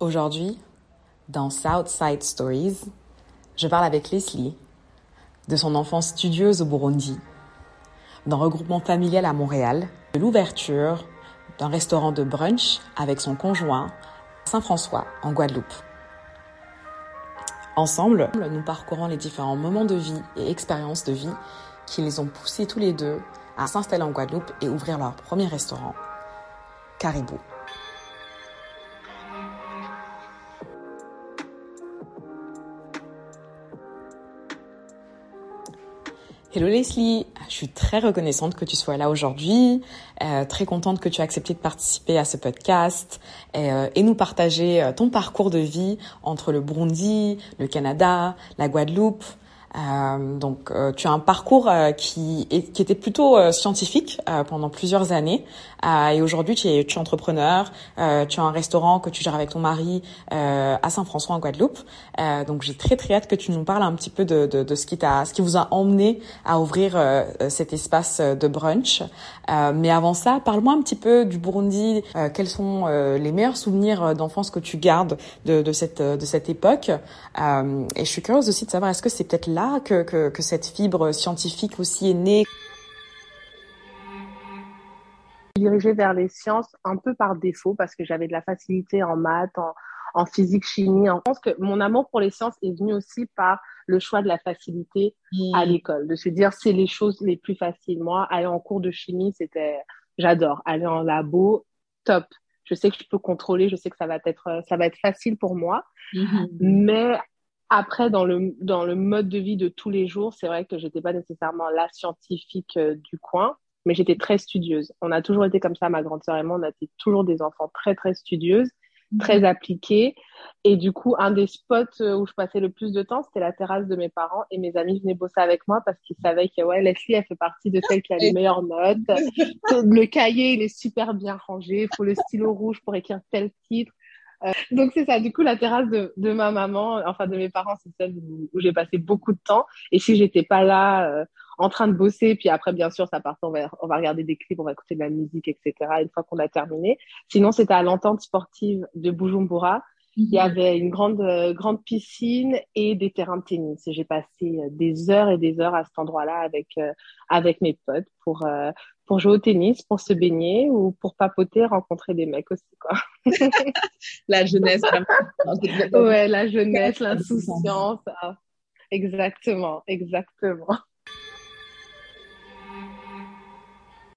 Aujourd'hui, dans Southside Stories, je parle avec Leslie de son enfance studieuse au Burundi, d'un regroupement familial à Montréal, de l'ouverture d'un restaurant de brunch avec son conjoint à Saint-François, en Guadeloupe. Ensemble, nous parcourons les différents moments de vie et expériences de vie qui les ont poussés tous les deux à s'installer en Guadeloupe et ouvrir leur premier restaurant, Caribou. Hello Leslie, je suis très reconnaissante que tu sois là aujourd'hui, euh, très contente que tu aies accepté de participer à ce podcast et, euh, et nous partager euh, ton parcours de vie entre le Burundi, le Canada, la Guadeloupe, euh, donc, euh, tu as un parcours euh, qui, qui était plutôt scientifique pendant plusieurs années, et aujourd'hui tu es, tu es entrepreneur. tu as un restaurant que tu gères avec ton mari à Saint-François en Guadeloupe. donc, j'ai très très hâte que tu nous parles un petit peu de, de, de ce qui t'a, ce qui vous a emmené à ouvrir cet espace de brunch. mais avant ça, parle-moi un petit peu du Burundi. quels sont les meilleurs souvenirs d'enfance que tu gardes de, de cette de cette époque? Et je suis curieuse aussi de savoir est-ce que c'est peut-être là que, que, que cette fibre scientifique aussi est née dirigée vers les sciences un peu par défaut parce que j'avais de la facilité en maths, en, en physique, chimie. Je pense que mon amour pour les sciences est venu aussi par le choix de la facilité à l'école, de se dire c'est les choses les plus faciles. Moi, aller en cours de chimie, c'était j'adore. Aller en labo, top. Je sais que je peux contrôler, je sais que ça va être ça va être facile pour moi. Mm-hmm. Mais après, dans le, dans le mode de vie de tous les jours, c'est vrai que j'étais pas nécessairement la scientifique euh, du coin, mais j'étais très studieuse. On a toujours été comme ça, ma grande sœur et moi, on a été toujours des enfants très, très studieuses, mhm. très appliquées. Et du coup, un des spots euh, où je passais le plus de temps, c'était la terrasse de mes parents et mes amis venaient bosser avec moi parce qu'ils savaient que, ouais, Leslie, elle fait partie de celles qui a les meilleures notes. le cahier, il est super bien rangé. Il faut le stylo rouge pour écrire tel titre. Euh, donc c'est ça, du coup la terrasse de, de, ma maman, enfin de mes parents, c'est celle où, j'ai passé beaucoup de temps. Et si j'étais pas là euh, en train de bosser, puis après bien sûr ça part, on va, on va regarder des clips, on va écouter de la musique, etc. Une fois qu'on a terminé. Sinon c'était à l'entente sportive de Bujumbura. Il y avait une grande euh, grande piscine et des terrains de tennis. J'ai passé des heures et des heures à cet endroit-là avec avec mes potes pour pour jouer au tennis, pour se baigner ou pour papoter, rencontrer des mecs aussi, quoi. la jeunesse. ouais, la jeunesse, l'insouciance. Ah, exactement, exactement.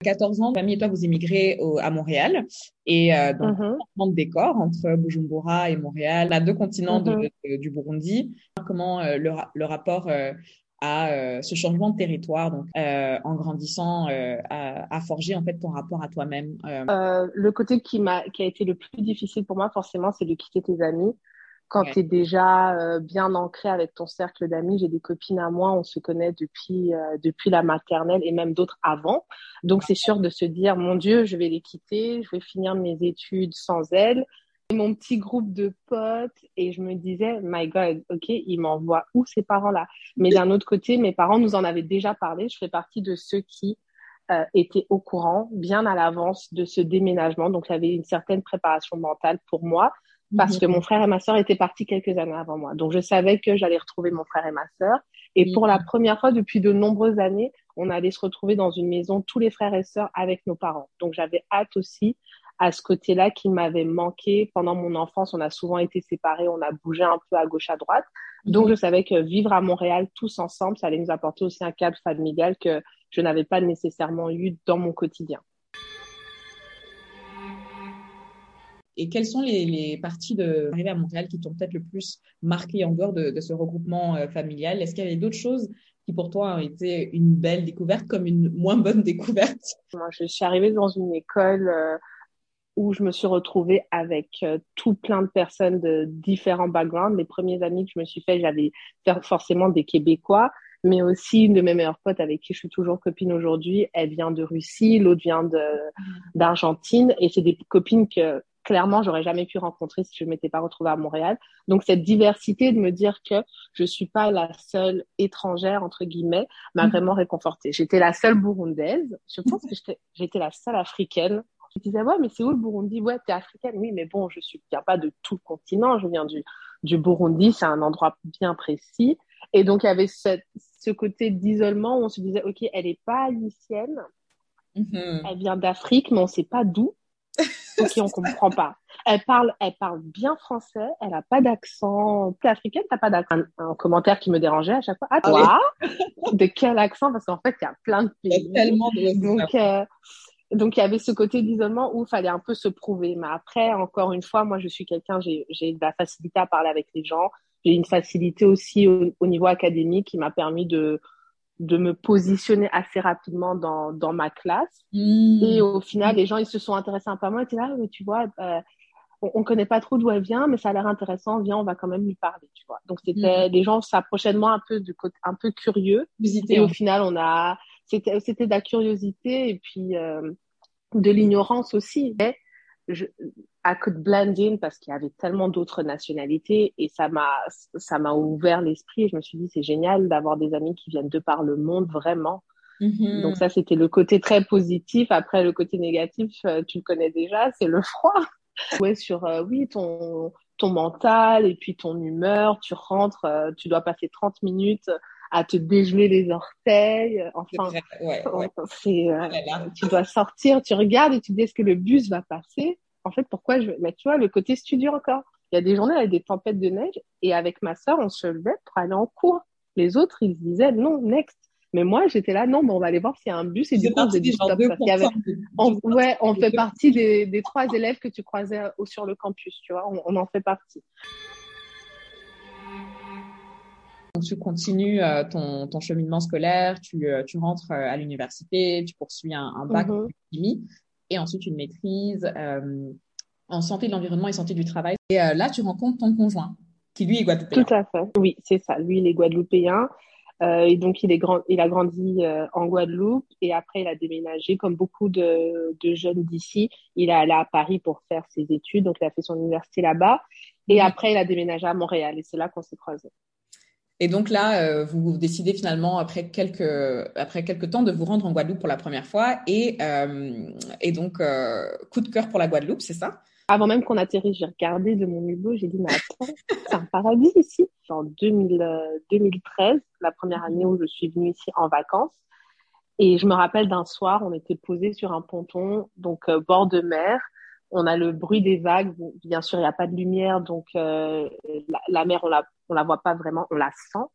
14 ans, famille et toi, vous émigrez à Montréal. Et euh, donc, mm de décor entre Bujumbura et Montréal, à deux continents mm-hmm. du Burundi. Comment euh, le, le, rapport euh, à euh, ce changement de territoire, donc euh, en grandissant, euh, à, à, forger en fait ton rapport à toi-même. le côté qui m'a, qui a été le plus difficile pour moi, forcément, c'est de quitter tes amis. Quand tu es déjà bien ancré avec ton cercle d'amis, j'ai des copines à moi, on se connaît depuis depuis la maternelle et même d'autres avant. Donc c'est sûr de se dire mon Dieu, je vais les quitter, je vais finir mes études sans elles mon petit groupe de potes et je me disais, my God, ok, il m'envoie où ces parents-là? Mais d'un autre côté, mes parents nous en avaient déjà parlé. Je fais partie de ceux qui euh, étaient au courant, bien à l'avance de ce déménagement. Donc, il y avait une certaine préparation mentale pour moi parce que mon frère et ma sœur étaient partis quelques années avant moi. Donc, je savais que j'allais retrouver mon frère et ma sœur. Et pour la première fois depuis de nombreuses années, on allait se retrouver dans une maison, tous les frères et sœurs, avec nos parents. Donc, j'avais hâte aussi à ce côté-là qui m'avait manqué pendant mon enfance. On a souvent été séparés, on a bougé un peu à gauche, à droite. Donc, je savais que vivre à Montréal tous ensemble, ça allait nous apporter aussi un cadre familial que je n'avais pas nécessairement eu dans mon quotidien. Et quelles sont les, parties de l'arrivée à Montréal qui t'ont peut-être le plus marqué en dehors de, ce regroupement euh, familial? Est-ce qu'il y avait d'autres choses qui pour toi ont été une belle découverte comme une moins bonne découverte? Moi, je suis arrivée dans une école euh, où je me suis retrouvée avec euh, tout plein de personnes de différents backgrounds. Les premiers amis que je me suis fait, j'avais forcément des Québécois, mais aussi une de mes meilleures potes avec qui je suis toujours copine aujourd'hui, elle vient de Russie, l'autre vient de d'Argentine, et c'est des copines que clairement j'aurais jamais pu rencontrer si je m'étais pas retrouvée à Montréal. Donc cette diversité de me dire que je suis pas la seule étrangère entre guillemets m'a mm-hmm. vraiment réconfortée. J'étais la seule burundaise. Je pense que j'étais la seule africaine Je disais, ouais, mais c'est où le Burundi? Ouais, t'es africaine. Oui, mais bon, je suis, viens pas de tout le continent. Je viens du, du Burundi. C'est un endroit bien précis. Et donc, il y avait ce côté d'isolement où on se disait, OK, elle est pas haïtienne. Mm-hmm. Elle vient d'Afrique, mais on sait pas d'où. Ok, on comprend pas. Elle parle, elle parle bien français, elle a pas d'accent. T'es africaine, t'as pas d'accent. Un, commentaire qui me dérangeait à chaque fois. Ah, ah toi? de quel accent? Parce qu'en fait, il y a plein de pays. Il y a tellement de... Donc, euh, donc il y avait ce côté d'isolement où il fallait un peu se prouver. Mais après, encore une fois, moi, je suis quelqu'un, j'ai, j'ai de la facilité à parler avec les gens. J'ai une facilité aussi au niveau académique qui m'a permis de, de me positionner assez rapidement dans, dans ma classe. Mmh. Et au final, les gens, ils se sont intéressés un peu à moi. Ils étaient là, mais tu vois, euh, on, ne connaît pas trop d'où elle vient, mais ça a l'air intéressant. Viens, on va quand même lui parler, tu vois. Donc, c'était, mmh. les gens s'approchaient de moi un peu du côté, un peu curieux. et au final, on a, c'était, c'était de la curiosité et puis, euh, de l'ignorance aussi. Mais je, I could blend in parce qu'il y avait tellement d'autres nationalités et ça m'a ça m'a ouvert l'esprit. Je me suis dit c'est génial d'avoir des amis qui viennent de par le monde vraiment. Mm-hmm. Donc ça c'était le côté très positif. Après le côté négatif, euh, tu le connais déjà, c'est le froid. ouais sur euh, oui ton ton mental et puis ton humeur. Tu rentres, euh, tu dois passer 30 minutes à te dégeler les orteils. Enfin, ouais, ouais. c'est tu dois sortir, tu regardes et tu dis est-ce que le bus va passer? En fait, pourquoi je. Mais tu vois, le côté studio encore. Il y a des journées avec des tempêtes de neige et avec ma sœur, on se levait pour aller en cours. Les autres, ils disaient non, next. Mais moi, j'étais là, non, mais on va aller voir s'il y a un bus. Et du coup, on faisait stop. on, ouais, on fait partie des, des, trois élèves que tu croisais sur le campus, tu vois. On, en fait partie. Donc, tu continues euh, ton, ton, cheminement scolaire, tu, euh, tu rentres euh, à l'université, tu poursuis un, un bac mm et ensuite une maîtrise euh, en santé de l'environnement et santé du travail. Et euh, là, tu rencontres ton conjoint, qui lui est guadeloupéen. Tout à fait. Oui, c'est ça. Lui, il est guadeloupéen. Euh, et donc, il, est grand, il a grandi en Guadeloupe et après, il a déménagé, comme beaucoup de, de jeunes d'ici. Il est allé à Paris pour faire ses études, donc il a fait son université là-bas. Et après, il a déménagé à Montréal et c'est là qu'on s'est croisés. Et donc là, euh, vous décidez finalement, après quelques, après quelques temps, de vous rendre en Guadeloupe pour la première fois. Et, euh, et donc, euh, coup de cœur pour la Guadeloupe, c'est ça? Avant même qu'on atterrisse, j'ai regardé de mon hublot, j'ai dit, mais attends, c'est un paradis ici. En 2013, la première année où je suis venue ici en vacances. Et je me rappelle d'un soir, on était posé sur un ponton, donc bord de mer on a le bruit des vagues. Bien sûr, il n'y a pas de lumière, donc euh, la, mer, on la, on la voit pas vraiment, on la sent.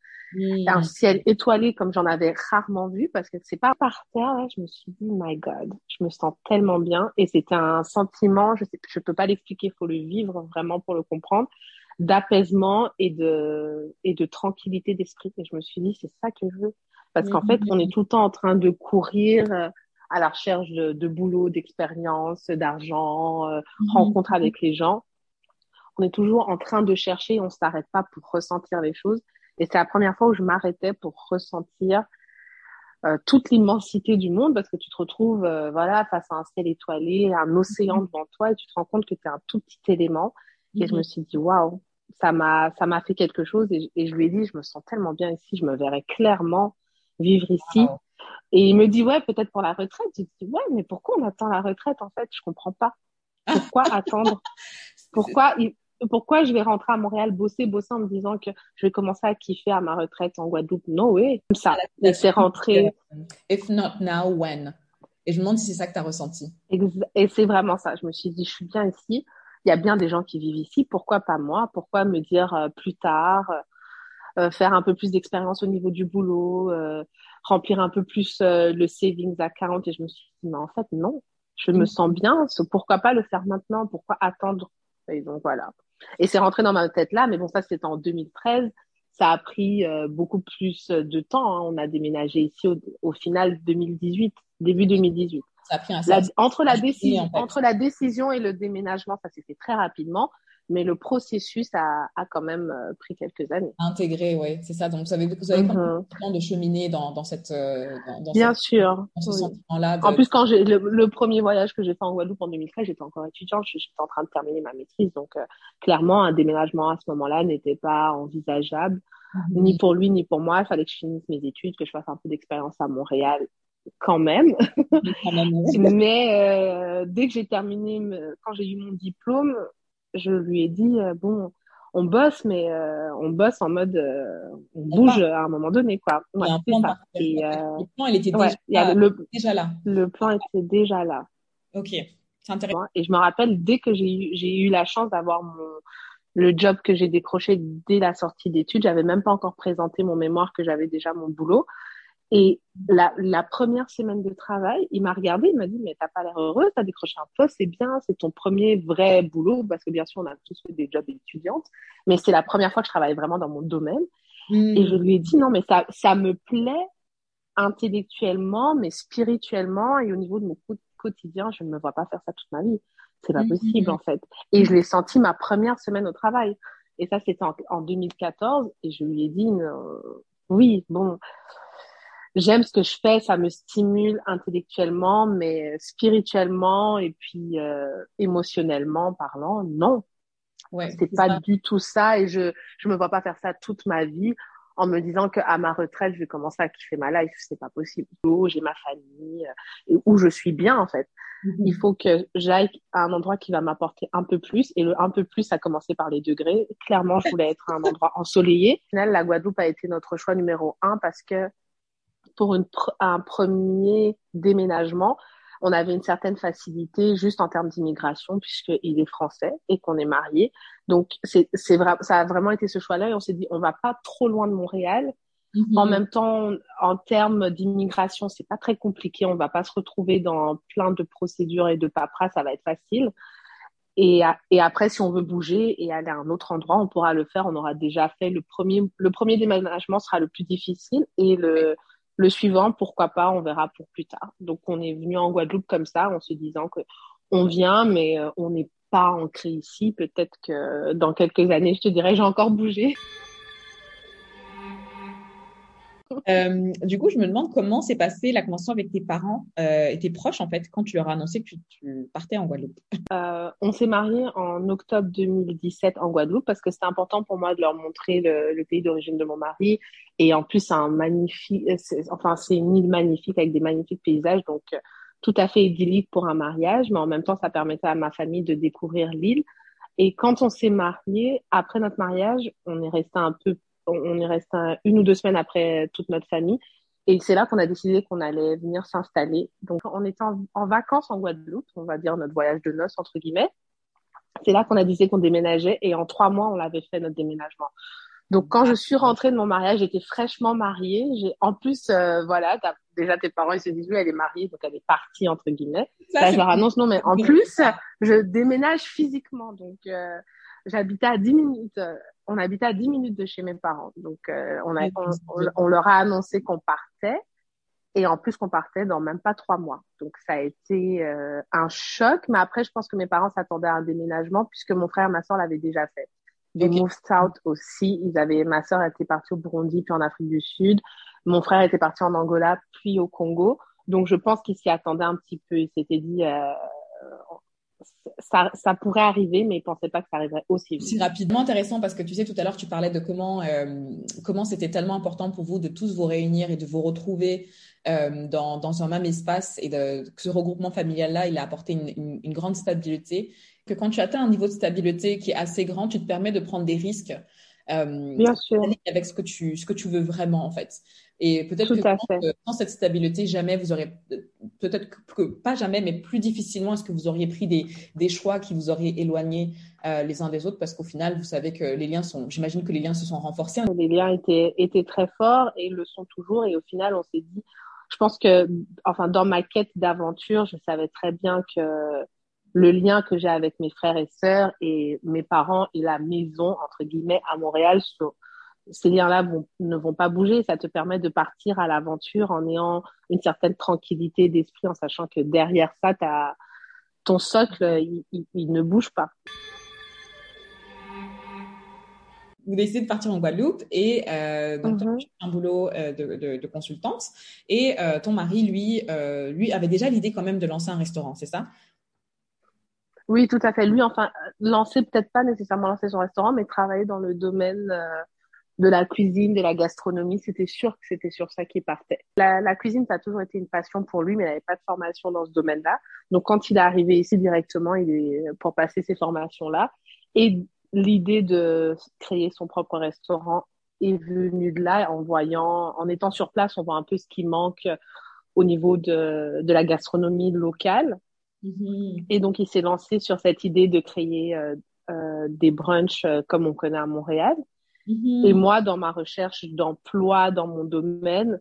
Un ciel étoilé comme j'en avais rarement vu parce que c'est pas par terre. je me suis dit, my God, je me sens tellement bien et c'était un sentiment. Je sais, je peux pas l'expliquer, il faut le vivre vraiment pour le comprendre, d'apaisement et de et de tranquillité d'esprit. Et je me suis dit, c'est ça que je veux parce qu'en fait, on est tout le temps en train de courir euh, à la recherche de, de boulot, d'expérience, d'argent, euh, mhm. rencontre avec les gens. On est toujours en train de chercher, on s'arrête pas pour ressentir les choses. Et c'est la première fois où je m'arrêtais pour ressentir euh, toute l'immensité du monde parce que tu te retrouves euh, voilà face à un ciel étoilé, un océan mhm. devant toi et tu te rends compte que tu es un tout petit élément. Et je me mhm. suis dit waouh, ça m'a ça m'a fait quelque chose et, et, je lui ai dit je me sens tellement bien ici, je me verrais clairement vivre ici. Et il me dit, ouais, peut-être pour la retraite. Je dis, ouais, mais pourquoi on attend la retraite, en fait? Je comprends pas. Pourquoi attendre? Pourquoi, pourquoi je vais rentrer à Montréal, bosser, bosser en me disant que je vais commencer à kiffer à ma retraite en Guadeloupe? Non, oui. Comme ça. C'est rentré. If not now, when? Et je me demande si c'est ça que tu as ressenti. Et c'est vraiment ça. Je me suis dit, je suis bien ici. Il y a bien des gens qui vivent ici. Pourquoi pas moi? Pourquoi me dire euh, plus tard? Euh, faire un peu plus d'expérience au niveau du boulot, euh, remplir un peu plus euh, le savings account. Et je me suis dit, mais en fait, non, je me mm. sens bien. Pourquoi pas le faire maintenant? Pourquoi attendre? Et donc voilà. Et c'est rentré dans ma tête là, mais bon, ça c'était en 2013. Ça a pris beaucoup plus de temps. Hein. On a déménagé ici au, final 2018, début 2018. Ça a pris un entre la décision, entre la décision et le déménagement, ça s'est fait très rapidement mais le processus a, a quand même euh, pris quelques années. Intégré, oui, c'est ça. Donc, vous avez, vous avez mm temps de cheminer dans, dans cette, euh, dans, Bien sûr. Dans ce sentiment-là. En plus, quand j'ai le, premier voyage que j'ai fait en Guadeloupe en 2013, j'étais encore étudiante, j'étais en train de terminer ma maîtrise, donc euh, clairement, un déménagement à ce moment-là n'était pas envisageable, mhm. ni pour lui ni pour moi. Il fallait que je finisse mes études, que je fasse un peu d'expérience à Montréal quand même. Mais dès que j'ai terminé, quand j'ai eu mon diplôme, je lui ai dit bon, on bosse, mais on bosse en mode on bouge à un moment donné, quoi. Et, le plan, il était déjà, déjà, là. Le plan était déjà là. Ok, c'est intéressant. Et je me rappelle dès que j'ai eu, j'ai eu la chance d'avoir mon le job que j'ai décroché dès la sortie d'études, j'avais même pas encore présenté mon mémoire que j'avais déjà mon boulot. Et la, la, première semaine de travail, il m'a regardé, il m'a dit, mais t'as pas l'air heureuse, t'as décroché un poste, c'est bien, c'est ton premier vrai boulot, parce que bien sûr, on a tous fait des jobs étudiantes, mais c'est la première fois que je travaille vraiment dans mon domaine. Et je lui ai dit, non, mais ça, ça me plaît intellectuellement, mais spirituellement et au niveau de mon quotidien, je ne me vois pas faire ça toute ma vie. C'est pas possible, en fait. Et je l'ai senti ma première semaine au travail. Et ça, c'était en, en, 2014. Et je lui ai dit, euh, oui, bon, j'aime ce que je fais, ça me stimule intellectuellement, mais spirituellement et puis euh, émotionnellement parlant, non. Ouais, c'est pas du tout ça et je je me vois pas faire ça toute ma vie en me disant que à ma retraite je vais commencer à kiffer ma life, c'est pas possible. Où j'ai ma famille euh, et où je suis bien en fait. Mm-hmm. Il faut que j'aille à un endroit qui va m'apporter un peu plus et le un peu plus a commencé par les degrés. Clairement, je voulais être à un endroit ensoleillé. Au final, la Guadeloupe a été notre choix numéro un parce que pour une un premier déménagement, on avait une certaine facilité juste en termes d'immigration puisqu'il est français et qu'on est marié. Donc c'est vrai, ça a vraiment été ce choix-là et on s'est dit on va pas trop loin de Montréal. En mhm. même temps, en termes d'immigration, c'est pas très compliqué. On va pas se retrouver dans plein de procédures et de paperasse, ça va être facile. Et, et, après, si on veut bouger et aller à un autre endroit, on pourra le faire. On aura déjà fait le premier. Le premier déménagement sera le plus difficile et le le suivant, pourquoi pas, on verra pour plus tard. Donc on est venu en Guadeloupe comme ça, en se disant que on vient, mais euh, on n'est pas ancré ici. Peut-être que dans quelques années, je te dirais, j'ai encore bougé. Euh, du coup, je me demande comment s'est passée la convention avec tes parents euh, et tes proches, en fait, quand tu leur as annoncé que tu, partais en Guadeloupe. Euh, on s'est mariés en octobre 2017 en Guadeloupe parce que c'était important pour moi de leur montrer le, pays d'origine de mon mari. Et en plus, c'est un magnifique, enfin, c'est une île magnifique avec des magnifiques paysages, donc tout à fait idyllique pour un mariage, mais en même temps, ça permettait à ma famille de découvrir l'île. Et quand on s'est mariés, après notre mariage, on est resté un peu on y reste une ou deux semaines après toute notre famille. Et c'est là qu'on a décidé qu'on allait venir s'installer. Donc, on était en, vacances en Guadeloupe, on va dire notre voyage de noces, entre guillemets. C'est là qu'on a décidé qu'on déménageait et en trois mois, on l'avait fait notre déménagement. Donc, quand je suis rentrée de mon mariage, j'étais fraîchement mariée. J'ai, en plus, euh, voilà, déjà tes parents, ils se disent, oui, elle est mariée, donc elle est partie, entre guillemets. Là, je leur annonce, non, mais en plus, je déménage physiquement. Donc, euh, j'habitais à 10 minutes on habitait à 10 minutes de chez mes parents. Donc, euh, on, a, on, leur a annoncé qu'on partait. Et en plus, qu'on partait dans même pas trois mois. Donc, ça a été euh, un choc. Mais après, je pense que mes parents s'attendaient à un déménagement puisque mon frère et ma soeur l'avaient déjà fait. Des okay. Move South aussi. Ils avaient, ma soeur était partie au Burundi puis en Afrique du Sud. Mon frère était parti en Angola puis au Congo. Donc, je pense qu'ils s'y attendaient un petit peu. Ils s'étaient dit, euh, ça, pourrait arriver, mais ils pensaient pas que ça arriverait aussi vite. C'est rapidement intéressant parce que tu sais, tout à l'heure, tu parlais de comment euh, comment c'était tellement important pour vous de tous vous réunir et de vous retrouver euh, dans, dans un même espace et de, que ce regroupement familial-là, il a apporté une, une, une, grande stabilité. Que quand tu atteins un niveau de stabilité qui est assez grand, tu te permets de prendre des risques. Euh, Bien sûr. Avec ce que tu ce que tu veux vraiment en fait. Et peut-être que sans, cette stabilité, jamais vous aurez, peut-être que pas jamais, mais plus difficilement est-ce que vous auriez pris des, des choix qui vous auraient éloigné euh, les uns des autres, parce qu'au final, vous savez que les liens sont, j'imagine que les liens se sont renforcés. Les liens étaient, étaient très forts et le sont toujours. Et au final, on s'est dit, je pense que, enfin, dans ma quête d'aventure, je savais très bien que le lien que j'ai avec mes frères et sœurs et mes parents et la maison, entre guillemets, à Montréal, sur, ces liens-là ne vont pas bouger. Ça te permet de partir à l'aventure en ayant une certaine tranquillité d'esprit, en sachant que derrière ça, as, ton socle, il, ne bouge pas. Vous décidez de partir en Guadeloupe et euh, donc mm un boulot euh, de, de, consultante. Et euh, ton mari, lui, euh, lui avait déjà l'idée quand même de lancer un restaurant, c'est ça? Oui, tout à fait. Lui, enfin, lancer peut-être pas nécessairement lancer son restaurant, mais travailler dans le domaine de la cuisine, de la gastronomie. C'était sûr que c'était sur ça qu'il partait. La, la, cuisine, ça a toujours été une passion pour lui, mais il n'avait pas de formation dans ce domaine-là. Donc, quand il est arrivé ici directement, il est pour passer ces formations-là. Et l'idée de créer son propre restaurant est venue de là en voyant, en étant sur place, on voit un peu ce qui manque au niveau de, de la gastronomie locale. Mm-hmm. Et donc, il s'est lancé sur cette idée de créer euh, euh, des brunchs euh, comme on connaît à Montréal. Mm-hmm. Et moi, dans ma recherche d'emploi dans mon domaine,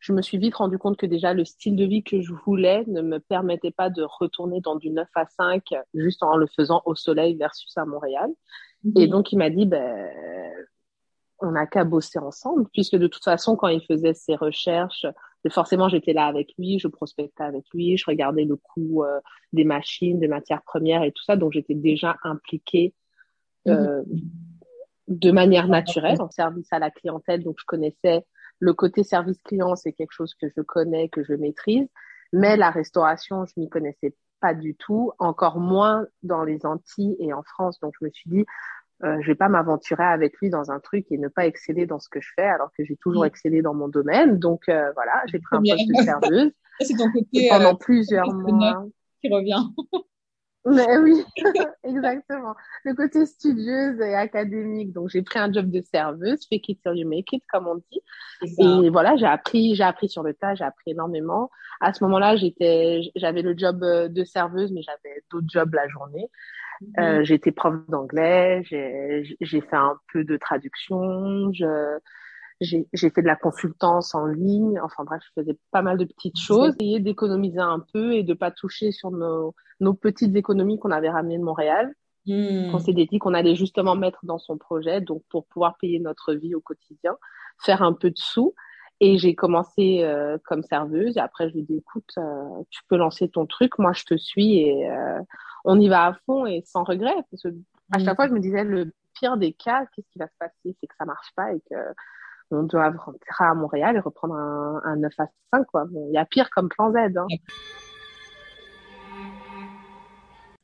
je me suis vite rendu compte que déjà le style de vie que je voulais ne me permettait pas de retourner dans du 9 à 5 juste en le faisant au soleil versus à Montréal. Mm-hmm. Et donc, il m'a dit, ben, on n'a qu'à bosser ensemble, puisque de toute façon, quand il faisait ses recherches, forcément, j'étais là avec lui, je prospectais avec lui, je regardais le coût euh, des machines, des matières premières et tout ça, donc j'étais déjà impliquée euh, mhm. de manière naturelle en service à la clientèle, donc je connaissais le côté service client, c'est quelque chose que je connais, que je maîtrise, mais la restauration, je m'y connaissais pas du tout, encore moins dans les Antilles et en France, donc je me suis dit, euh, je vais pas m'aventurer avec lui dans un truc et ne pas exceller dans ce que je fais alors que j'ai toujours excellé dans mon domaine. Donc euh, voilà, j'ai pris un poste de serveuse. C'est ton côté pendant euh, plusieurs mois qui revient. Mais oui, exactement. Le côté studieuse et académique. Donc j'ai pris un job de serveuse, fake it till you make it comme on dit. Et voilà, j'ai appris, j'ai appris sur le tas, j'ai appris énormément. À ce moment-là, j'étais, j'avais le job de serveuse, mais j'avais d'autres jobs la journée. Euh, j'ai été prof d'anglais, j'ai fait un peu de traduction, j'ai fait de la consultance en ligne. Enfin bref, je faisais pas mal de petites choses. Essayer d'économiser un peu et de pas toucher sur nos, nos petites économies qu'on avait ramenées de Montréal. Hmm. Qu'on s'est dit qu'on allait justement mettre dans son projet, donc pour pouvoir payer notre vie au quotidien, faire un peu de sous. Et j'ai commencé euh, comme serveuse. Et après, je lui ai dit, écoute, euh, tu peux lancer ton truc. Moi, je te suis et euh, on y va à fond et sans regret. Parce que à chaque mm. fois, je me disais, le pire des cas, qu'est-ce qui va se passer? C'est que ça marche pas et que on doit rentrer à Montréal et reprendre un, un 9 à 5. Quoi. Bon, il y a pire comme plan Z. Hein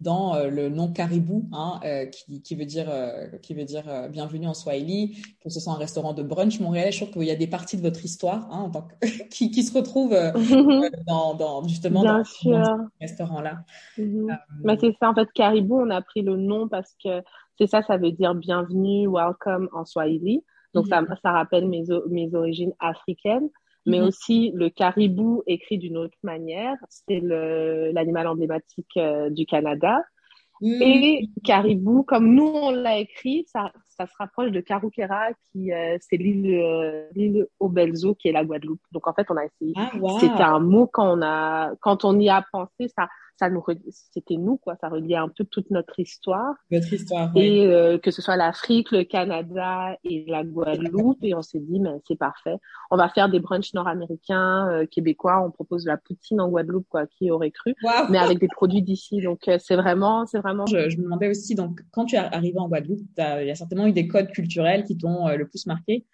dans euh, le nom caribou, hein, euh, qui, qui, veut dire euh, qui veut dire bienvenue en Swahili. Pour ce soit un restaurant de brunch montréalais, je trouve qu'il y a des parties de votre histoire hein, en tant que, qui, qui se retrouvent dans, dans, justement dans, ce restaurant-là. Mm c'est ça en fait caribou, on a pris le nom parce que c'est ça, ça veut dire bienvenue, welcome en Swahili. Donc ça, mhm. ça rappelle mes, mes origines africaines mais mhm. aussi le caribou écrit d'une autre manière. C'est l'animal emblématique euh, du Canada. Mhm. Et caribou, comme nous on l'a écrit, ça, ça se rapproche de Carukera, qui euh, c'est l'île euh, l'île Obelzo, qui est la Guadeloupe. Donc en fait, on a essayé. Ah, C'était un mot quand on a quand on y a pensé, ça ça nous c'était nous quoi. Ça reliait un peu toute notre histoire. Notre histoire et euh, que ce soit l'Afrique le Canada et la Guadeloupe. Et on s'est dit mais c'est parfait. On va faire des brunchs nord-américains euh, québécois. On propose la poutine en Guadeloupe quoi qui aurait cru. Mais avec des produits d'ici. Donc euh, c'est vraiment c'est vraiment je, je, me demandais aussi donc quand tu es arrivé en Guadeloupe il y a certainement eu des codes culturels qui t'ont le plus marqué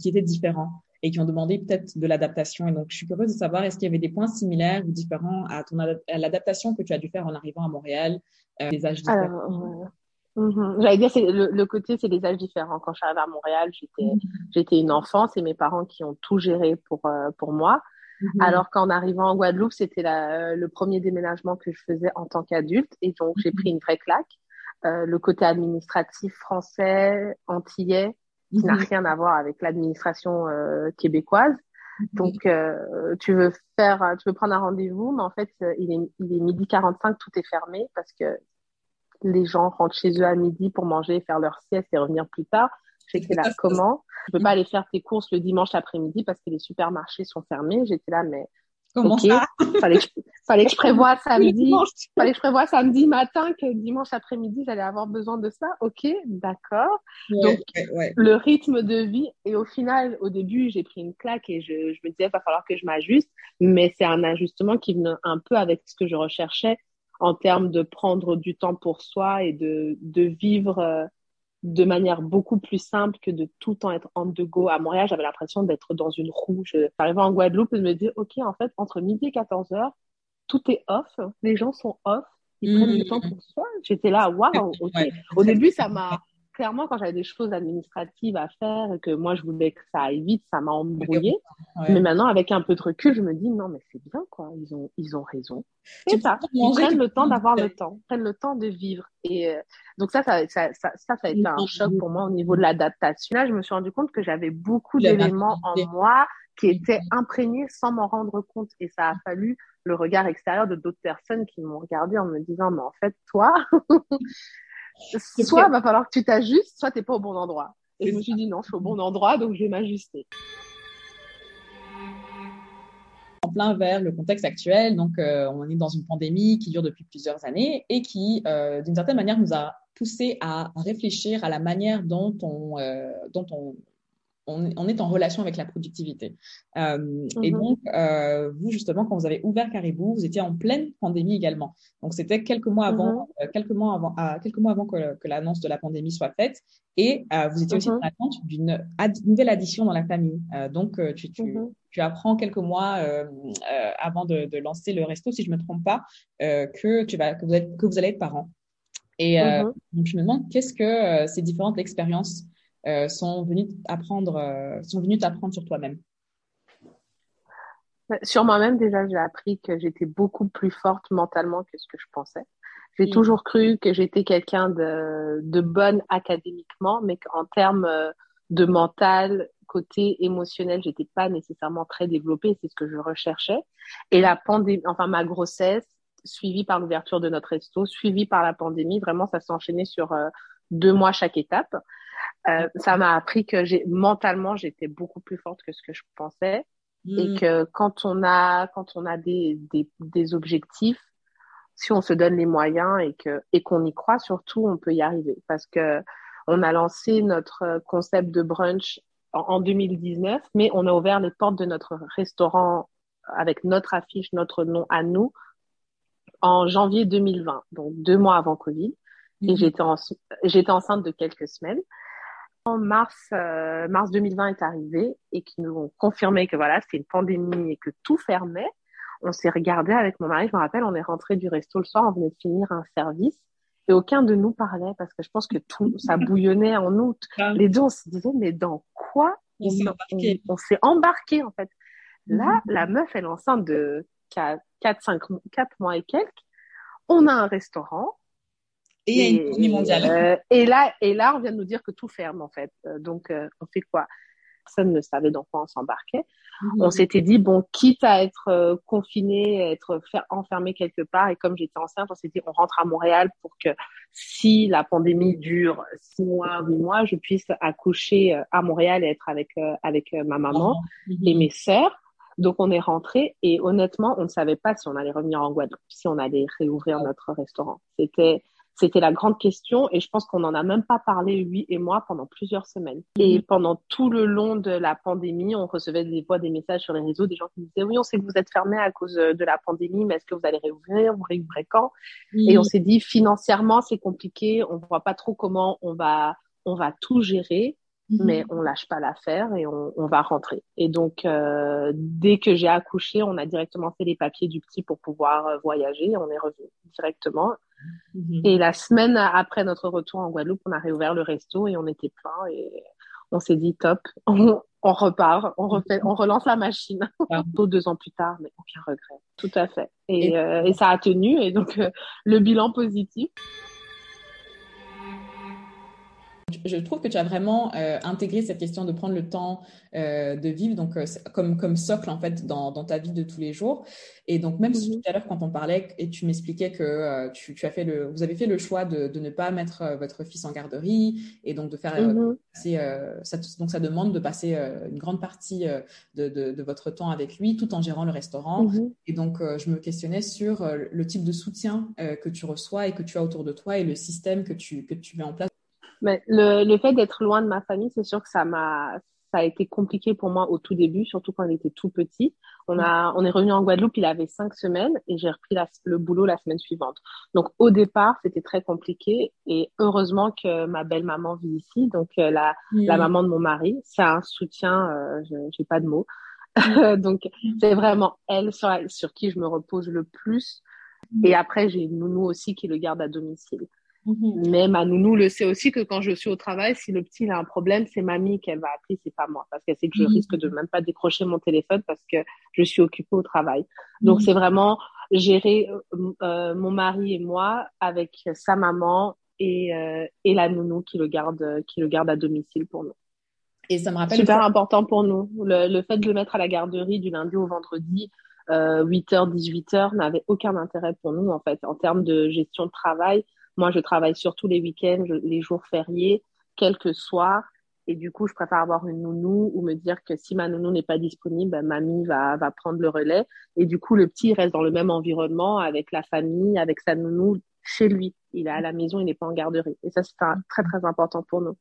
qui étaient différents et qui ont demandé peut-être de l'adaptation. Et donc, je suis curieuse de savoir, est-ce qu'il y avait des points similaires ou différents à, ton l'adaptation que tu as dû faire en arrivant à Montréal, euh, des âges différents? Mhm. J'allais dire, c'est le, côté, c'est des âges différents. Quand je suis arrivée à Montréal, j'étais, mhm. j'étais une enfant, c'est mes parents qui ont tout géré pour, euh, pour moi. Mhm. Alors qu'en arrivant en Guadeloupe, c'était le premier déménagement que je faisais en tant qu'adulte. Et donc, j'ai pris une vraie claque. Euh, le côté administratif français, antillais, qui n'a rien à voir avec l'administration euh, québécoise. Donc, euh, tu veux faire, tu veux prendre un rendez-vous, mais en fait, euh, il est, il est midi 45, tout est fermé parce que les gens rentrent chez eux à midi pour manger, faire leur sieste et revenir plus tard. J'étais là, comment? Tu peux pas aller faire tes courses le dimanche après-midi parce que les supermarchés sont fermés. J'étais là, mais Comment ça fallait que je, fallait que je prévoie samedi, fallait que je prévoie samedi matin que dimanche après-midi j'allais avoir besoin de ça. Ok, d'accord. Donc le rythme de vie et au final, au début, j'ai pris une claque et je, je me disais il va falloir que je m'ajuste, mais c'est un ajustement qui venait un peu avec ce que je recherchais en termes de prendre du temps pour soi et de de vivre euh, de manière beaucoup plus simple que de tout le temps être en de go. À Montréal, j'avais l'impression d'être dans une roue. J'arrivais en Guadeloupe et je me dis, OK, en fait, entre midi et 14 heures, tout est off. Les gens sont off. Ils prennent du temps pour soi. J'étais là, waouh, OK. Au début, ça m'a, clairement, quand j'avais des choses administratives à faire et que moi, je voulais que ça aille vite, ça m'a embrouillé. Mais maintenant, avec un peu de recul, je me dis, non, mais c'est bien, quoi. Ils ont, ils ont raison. Ça. Ils prennent le temps d'avoir le temps, prennent le temps de vivre. Et euh, donc ça ça, ça, ça, ça, a été un choc pour moi au niveau de l'adaptation. Là, je me suis rendu compte que j'avais beaucoup d'éléments en moi qui étaient imprégnés sans m'en rendre compte. Et ça a fallu le regard extérieur de d'autres personnes qui m'ont regardé en me disant, mais en fait, toi, soit il va falloir que tu t'ajustes, soit tu n'es pas au bon endroit. Et je me suis dit, non, je suis au bon endroit, donc je vais m'ajuster. En plein vers le contexte actuel, donc euh, on est dans une pandémie qui dure depuis plusieurs années et qui, euh, d'une certaine manière, nous a poussé à réfléchir à la manière dont on, euh, dont on on, est en relation avec la productivité. Euh, Et mhm. donc, euh, vous, justement, quand vous avez ouvert Caribou, vous étiez en pleine pandémie également. Donc, c'était quelques mois avant, mhm. euh, quelques mois avant, euh, quelques mois avant que, que l'annonce de la pandémie soit faite. Et euh, vous étiez aussi en mhm. attente d'une nouvelle addition dans la famille. donc, tu, tu, tu, apprends quelques mois avant de, de, lancer le resto, si je me trompe pas, que tu vas, que vous, êtes, que vous allez être parent. Et donc, je me demande qu'est-ce que ces différentes expériences euh, sont venus apprendre, euh, sont venus t'apprendre sur toi-même Sur moi-même, déjà, j'ai appris que j'étais beaucoup plus forte mentalement que ce que je pensais. J'ai toujours cru que j'étais quelqu'un de, de bonne académiquement, mais qu'en termes euh, de mental, côté émotionnel, j'étais pas nécessairement très développée. C'est ce que je recherchais. Et la pandémie, enfin ma grossesse, suivie par l'ouverture de notre resto, suivie par la pandémie, vraiment, ça s'est enchaîné sur deux mois chaque étape. Euh, ça m'a appris que j'ai mentalement j'étais beaucoup plus forte que ce que je pensais et mm. que quand on a quand on a des, des, des objectifs si on se donne les moyens et que et qu'on y croit surtout on peut y arriver parce que on a lancé notre concept de brunch en, en 2019 mais on a ouvert les portes de notre restaurant avec notre affiche notre nom à nous en janvier 2020 donc deux mois avant Covid et mm. j'étais en, j'étais enceinte de quelques semaines mars, euh, mars 2020 est arrivé et qui nous ont confirmé que voilà, c'était une pandémie et que tout fermait. On s'est regardé avec mon mari, je me rappelle, on est rentré du resto le soir, on venait de finir un service et aucun de nous parlait parce que je pense que tout, ça bouillonnait en août. Ah. Les deux, on se disait, mais dans quoi on, s'est embarqué. en fait. Là, mhm. la meuf, elle est enceinte de 4, 5, 4 mois et quelques. On a un restaurant, et il y a une pandémie mondiale. Euh, et là, et là, on vient de nous dire que tout ferme en fait. Euh, donc, euh, on fait quoi? Personne ne savait dans quoi on s'embarquait. Mhm. On s'était dit bon, quitte à être confiné, être enfermé quelque part, et comme j'étais enceinte, on s'est dit on rentre à Montréal pour que si la pandémie dure six mois, huit mois, je puisse accoucher à Montréal et être avec avec ma maman mhm. et mes sœurs. Donc on est rentré et honnêtement, on ne savait pas si on allait revenir en Guadeloupe, si on allait réouvrir notre restaurant. C'était c'était la grande question et je pense qu'on n'en a même pas parlé, lui et moi, pendant plusieurs semaines. Et mhm. pendant tout le long de la pandémie, on recevait des fois des messages sur les réseaux, des gens qui disaient oui, on sait que vous êtes fermé à cause de la pandémie, mais est-ce que vous allez réouvrir, vous réouvrez quand? Et on s'est dit financièrement c'est compliqué, on voit pas trop comment on va on va tout gérer. Mhm. Mais on lâche pas l'affaire et on, on, va rentrer. Et donc, euh, dès que j'ai accouché, on a directement fait les papiers du petit pour pouvoir euh, voyager. On est revenu directement. Mhm. Et la semaine après notre retour en Guadeloupe, on a réouvert le resto et on était plein et on s'est dit top, on, on, repart, on refait, on relance la machine. Ah. Deux ans plus tard, mais aucun regret. Tout à fait. Et, et, euh, et ça a tenu et donc euh, le bilan positif. Je trouve que tu as vraiment euh, intégré cette question de prendre le temps euh, de vivre, donc euh, comme comme socle en fait dans, dans ta vie de tous les jours. Et donc même mhm. tout à l'heure quand on parlait et tu m'expliquais que euh, tu, tu, as fait le, vous avez fait le choix de, de ne pas mettre euh, votre fils en garderie et donc de faire, mhm. ça, donc ça demande de passer une grande partie de, de, de, votre temps avec lui tout en gérant le restaurant. Mhm. Et donc je me questionnais sur le type de soutien que tu reçois et que tu as autour de toi et le système que tu que tu mets en place mais le, le fait d'être loin de ma famille, c'est sûr que ça m'a ça a été compliqué pour moi au tout début, surtout quand il était tout petit. On a, on est revenu en Guadeloupe, il avait cinq semaines et j'ai repris la, le boulot la semaine suivante. Donc au départ, c'était très compliqué et heureusement que ma belle maman vit ici, donc euh, la, la maman de mon mari, c'est un soutien, euh, j'ai pas de mots. donc c'est vraiment elle sur, sur qui je me repose le plus. Et après j'ai une nounou aussi qui le garde à domicile. Mhm. Mais ma nounou le sait aussi que quand je suis au travail, si le petit a un problème, c'est mamie qu'elle va appeler, c'est pas moi, parce qu'elle sait que je mhm. risque de même pas décrocher mon téléphone parce que je suis occupée au travail. Donc mhm. c'est vraiment gérer euh, euh, mon mari et moi avec sa maman et, euh, et la nounou qui le garde qui le garde à domicile pour nous. Et ça me rappelle super important pour nous. Le, le, fait de le mettre à la garderie du lundi au vendredi, euh, 8h, 18h, n'avait aucun intérêt pour nous en fait en termes de gestion de travail moi, je travaille surtout les week-ends, les jours fériés, quelques soirs. Et du coup, je préfère avoir une nounou ou me dire que si ma nounou n'est pas disponible, ben, mamie va, va prendre le relais. Et du coup, le petit reste dans le même environnement avec la famille, avec sa nounou chez lui. Il est à la maison, il n'est pas en garderie. Et ça, c'est très, très important pour nous.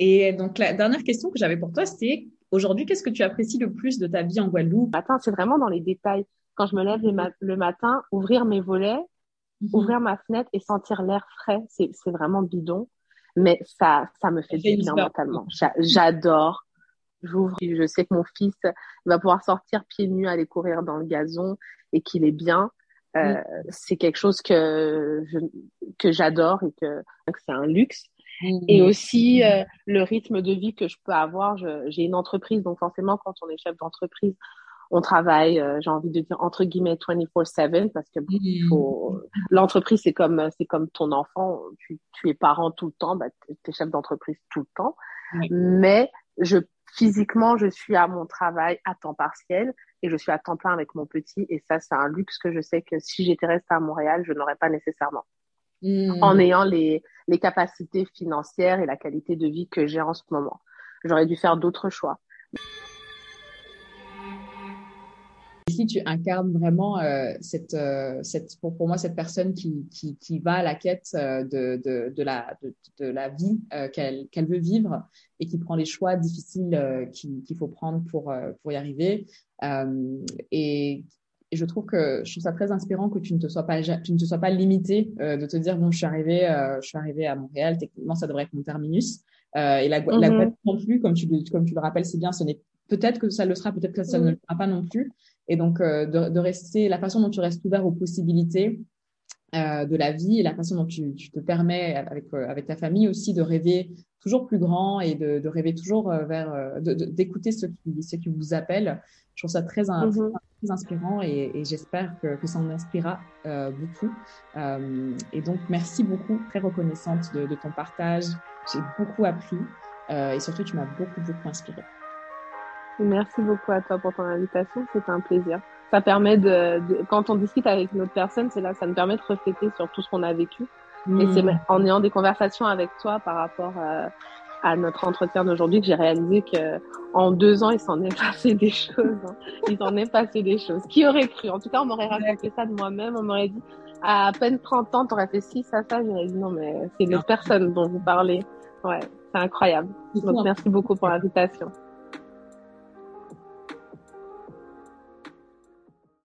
Et donc, la dernière question que j'avais pour toi, c'était aujourd'hui, qu'est-ce que tu apprécies le plus de ta vie en Guadeloupe? Attends, c'est vraiment dans les détails quand je me lève le, matin, ouvrir mes volets, mhm. ouvrir ma fenêtre et sentir l'air frais, c'est vraiment bidon. Mais ça, ça me fait du bien mentalement. J'adore. J'ouvre, je sais que mon fils va pouvoir sortir pieds nus, aller courir dans le gazon et qu'il est bien. Euh, c'est quelque chose que que j'adore et que, c'est un luxe. Et aussi euh, le rythme de vie que je peux avoir. J'ai une entreprise, donc forcément quand on est chef d'entreprise, on travaille, euh, j'ai envie de dire entre guillemets 24/7 parce que mmh. faut l'entreprise c'est comme c'est comme ton enfant, tu, tu es parent tout le temps, bah, tu es chef d'entreprise tout le temps. Mais je physiquement, je suis à mon travail à temps partiel et je suis à temps plein avec mon petit et ça c'est un luxe que je sais que si j'étais restée à Montréal, je n'aurais pas nécessairement. Mmh. En ayant les les capacités financières et la qualité de vie que j'ai en ce moment. J'aurais dû faire d'autres choix. Tu incarnes vraiment euh, cette, euh, cette, pour, pour, moi, cette personne qui, qui, qui va à la quête euh, de, de, de, la, de, de la vie euh, qu'elle veut vivre et qui prend les choix difficiles qu'il faut prendre pour, pour y arriver. et et je trouve que je trouve ça très inspirant que tu ne te sois pas tu ne te sois pas limité de te dire bon je suis arrivé je suis arrivé à Montréal techniquement ça devrait être mon terminus et la, la mm-hmm. non plus comme tu comme tu le rappelles si bien ce n'est peut-être que ça le sera peut-être que ça ne le sera pas non plus et donc, euh, de, de, rester, la façon dont tu restes ouvert aux possibilités euh, de la vie et la façon dont tu, tu te permets avec, euh, avec ta famille aussi de rêver toujours plus grand et de, de rêver toujours euh, vers, d'écouter ce qui, ce qui vous appelle. Je trouve ça très, mm-hmm. très, inspirant et, et j'espère que, que ça en inspirera euh, beaucoup. Euh, et donc, merci beaucoup, très reconnaissante de, de ton partage. J'ai beaucoup appris et surtout, tu m'as beaucoup, beaucoup inspiré. Merci beaucoup à toi pour ton invitation. C'était un plaisir. Ça permet de, quand on discute avec une autre personne, c'est là, ça nous permet de refléter sur tout ce qu'on a vécu. Et c'est mmh. en ayant des conversations avec toi par rapport à, à notre entretien d'aujourd'hui que j'ai réalisé que en deux ans, il s'en est passé des choses. Hein. Il s'en est passé des choses. Qui aurait cru? En tout cas, on m'aurait raconté ça de moi-même. On m'aurait dit, à, peine 30 ans, t'aurais fait ci, ça, ça. J'aurais dit, non, mais c'est une autre personne dont vous parlez. Ouais, c'est incroyable. Donc, merci beaucoup pour l'invitation.